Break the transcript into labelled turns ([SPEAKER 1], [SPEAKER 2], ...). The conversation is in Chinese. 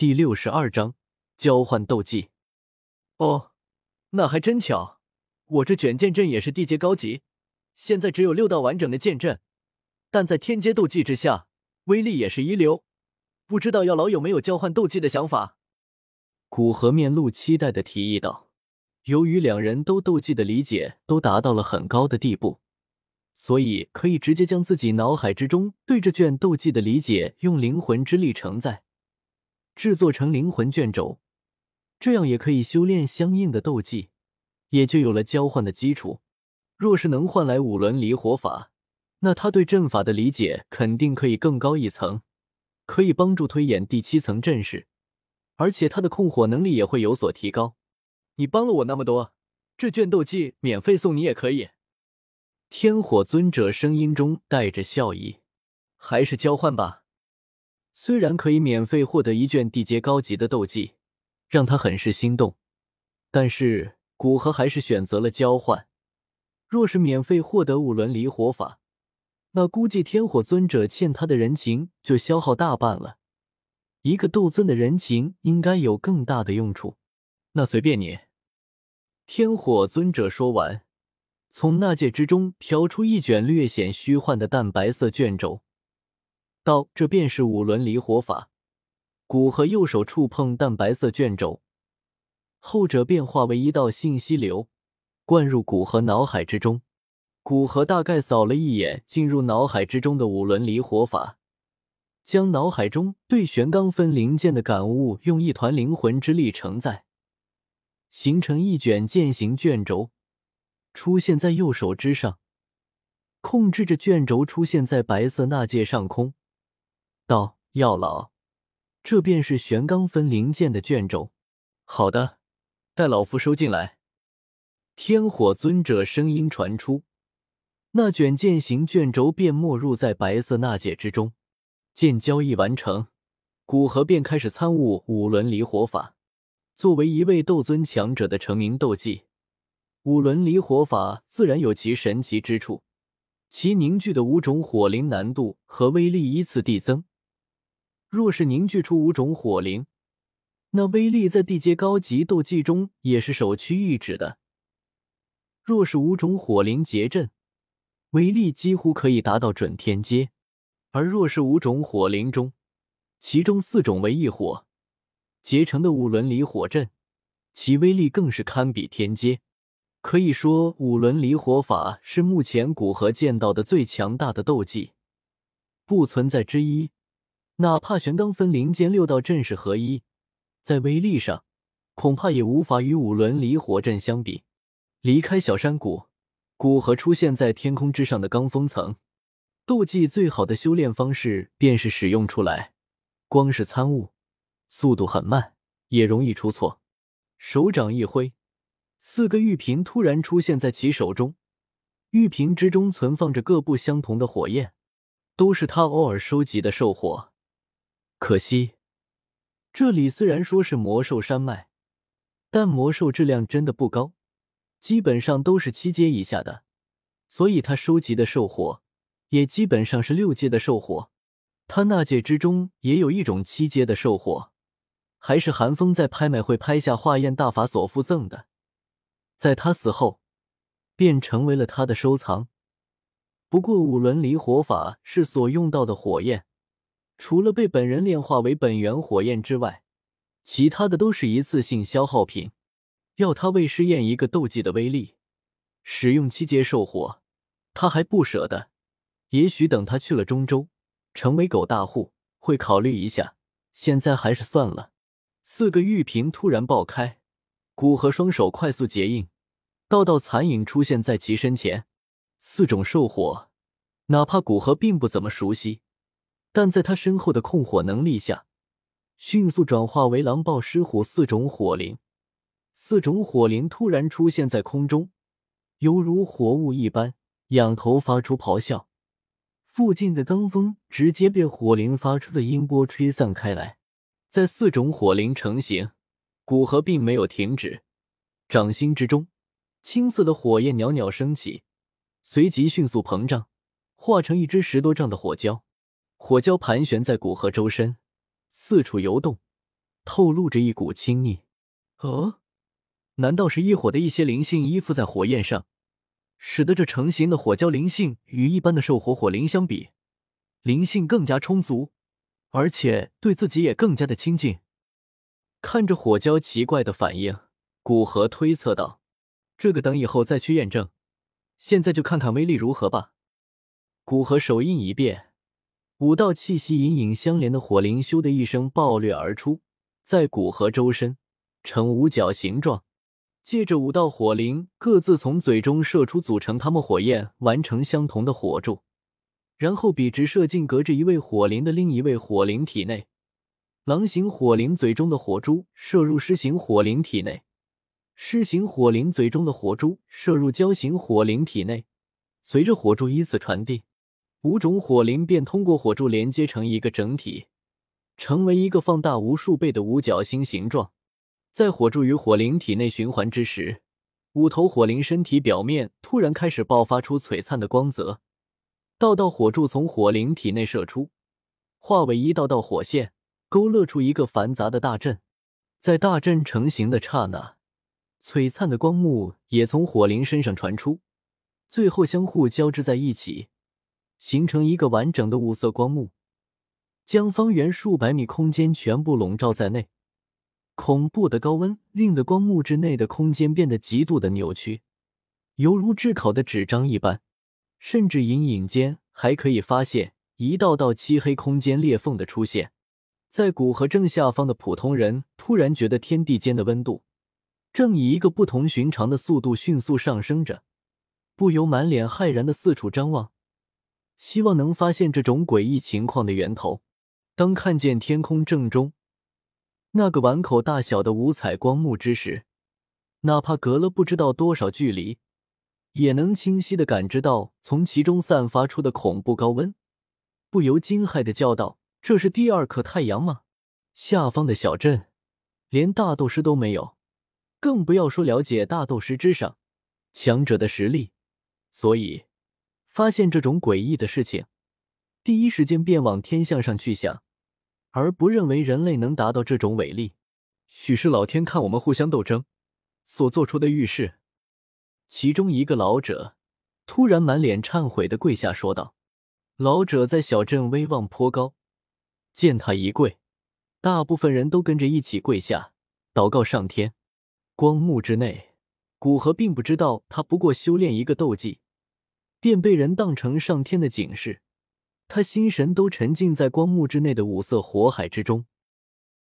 [SPEAKER 1] 第六十二章交换斗技。
[SPEAKER 2] 哦，那还真巧，我这卷剑阵也是地阶高级，现在只有六道完整的剑阵，但在天阶斗技之下，威力也是一流。不知道药老有没有交换斗技的想法？
[SPEAKER 1] 古河面露期待的提议道。由于两人都斗技的理解都达到了很高的地步，所以可以直接将自己脑海之中对这卷斗技的理解用灵魂之力承载，制作成灵魂卷轴，这样也可以修炼相应的斗技，也就有了交换的基础。若是能换来五轮离火法，那他对阵法的理解肯定可以更高一层，可以帮助推演第七层阵势，而且他的控火能力也会有所提高。
[SPEAKER 2] 你帮了我那么多，这卷斗技免费送你也可以。
[SPEAKER 1] 天火尊者声音中带着笑意，
[SPEAKER 2] 还是交换吧。
[SPEAKER 1] 虽然可以免费获得一卷地阶高级的斗技，让他很是心动，但是古河还是选择了交换。若是免费获得五轮离火法，那估计天火尊者欠他的人情就消耗大半了。一个斗尊的人情应该有更大的用处。那随便你。天火尊者说完，从纳戒之中飘出一卷略显虚幻的淡白色卷轴，道：“这便是五轮离火法。”古河右手触碰淡白色卷轴，后者变化为一道信息流，灌入古河脑海之中。古河大概扫了一眼进入脑海之中的五轮离火法，将脑海中对玄罡分灵剑的感悟用一团灵魂之力承载。形成一卷剑形卷轴，出现在右手之上，控制着卷轴出现在白色纳戒上空。道：“药老，这便是玄罡分灵剑的卷轴。”
[SPEAKER 2] 好的，待老夫收进来。
[SPEAKER 1] 天火尊者声音传出，那卷剑形卷轴便没入在白色纳戒之中。剑交易完成，古河便开始参悟五轮离火法。作为一位斗尊强者的成名斗技，五轮离火法自然有其神奇之处。其凝聚的五种火灵难度和威力依次递增。若是凝聚出五种火灵，那威力在地阶高级斗技中也是首屈一指的。若是五种火灵结阵，威力几乎可以达到准天阶。而若是五种火灵中，其中四种为异火。结成的五轮离火阵，其威力更是堪比天阶。可以说，五轮离火法是目前古河见到的最强大的斗技，不存在之一。哪怕玄罡分灵间六道阵势合一，在威力上恐怕也无法与五轮离火阵相比。离开小山谷，古河出现在天空之上的罡风层。斗技最好的修炼方式便是使用出来，光是参悟。速度很慢，也容易出错。手掌一挥，四个玉瓶突然出现在其手中，玉瓶之中存放着各不相同的火焰，都是他偶尔收集的兽火。可惜，这里虽然说是魔兽山脉，但魔兽质量真的不高，基本上都是七阶以下的，所以他收集的兽火也基本上是六阶的兽火。他那界之中也有一种七阶的兽火。还是韩风在拍卖会拍下化验大法所附赠的，在他死后，便成为了他的收藏。不过五轮离火法是所用到的火焰，除了被本人炼化为本源火焰之外，其他的都是一次性消耗品。要他为试验一个斗技的威力，使用七阶兽火，他还不舍得。也许等他去了中州，成为狗大户，会考虑一下。现在还是算了。四个玉瓶突然爆开，古河双手快速结印，道道残影出现在其身前。四种兽火，哪怕古河并不怎么熟悉，但在他身后的控火能力下，迅速转化为狼豹、狮虎四种火灵。四种火灵突然出现在空中，犹如火雾一般，仰头发出咆哮。附近的罡风直接被火灵发出的音波吹散开来。在四种火灵成型，古河并没有停止，掌心之中青色的火焰袅袅升起，随即迅速膨胀，化成一只十多丈的火蛟。火蛟盘旋在古河周身，四处游动，透露着一股亲昵。
[SPEAKER 2] 哦，难道是异火的一些灵性依附在火焰上，使得这成型的火蛟灵性与一般的兽火火灵相比，灵性更加充足，而且对自己也更加的亲近？
[SPEAKER 1] 看着火蛟奇怪的反应，古河推测道：“
[SPEAKER 2] 这个等以后再去验证，现在就看看威力如何吧。”
[SPEAKER 1] 古河手印一变，五道气息隐隐相连的火灵咻的一声爆裂而出，在古河周身呈五角形状。借着五道火灵各自从嘴中射出，组成他们火焰完成相同的火柱，然后笔直射进隔着一位火灵的另一位火灵体内。狼形火灵嘴中的火珠射入狮形火灵体内，狮形火灵嘴中的火珠射入蛟形火灵体内。随着火柱依次传递，五种火灵便通过火柱连接成一个整体，成为一个放大无数倍的五角星形状。在火柱与火灵体内循环之时，五头火灵身体表面突然开始爆发出璀璨的光泽，道道火柱从火灵体内射出，化为一道道火线。勾勒出一个繁杂的大阵，在大阵成型的刹那，璀璨的光幕也从火灵身上传出，最后相互交织在一起，形成一个完整的五色光幕，将方圆数百米空间全部笼罩在内。恐怖的高温令得光幕之内的空间变得极度的扭曲，犹如炙烤的纸张一般，甚至隐隐间还可以发现一道道漆黑空间裂缝的出现。在古河正下方的普通人突然觉得天地间的温度正以一个不同寻常的速度迅速上升着，不由满脸骇然的四处张望，希望能发现这种诡异情况的源头。当看见天空正中那个碗口大小的五彩光幕之时，哪怕隔了不知道多少距离，也能清晰的感知到从其中散发出的恐怖高温，不由惊骇的叫道。这是第二颗太阳吗？下方的小镇连大斗师都没有，更不要说了解大斗师之上强者的实力。所以，发现这种诡异的事情，第一时间便往天象上去想，而不认为人类能达到这种伟力。
[SPEAKER 2] 许是老天看我们互相斗争所做出的预示。
[SPEAKER 1] 其中一个老者突然满脸忏悔的跪下说道：“老者在小镇威望颇高。”见他一跪，大部分人都跟着一起跪下祷告上天。光幕之内，古河并不知道他不过修炼一个斗技，便被人当成上天的警示。他心神都沉浸在光幕之内的五色火海之中。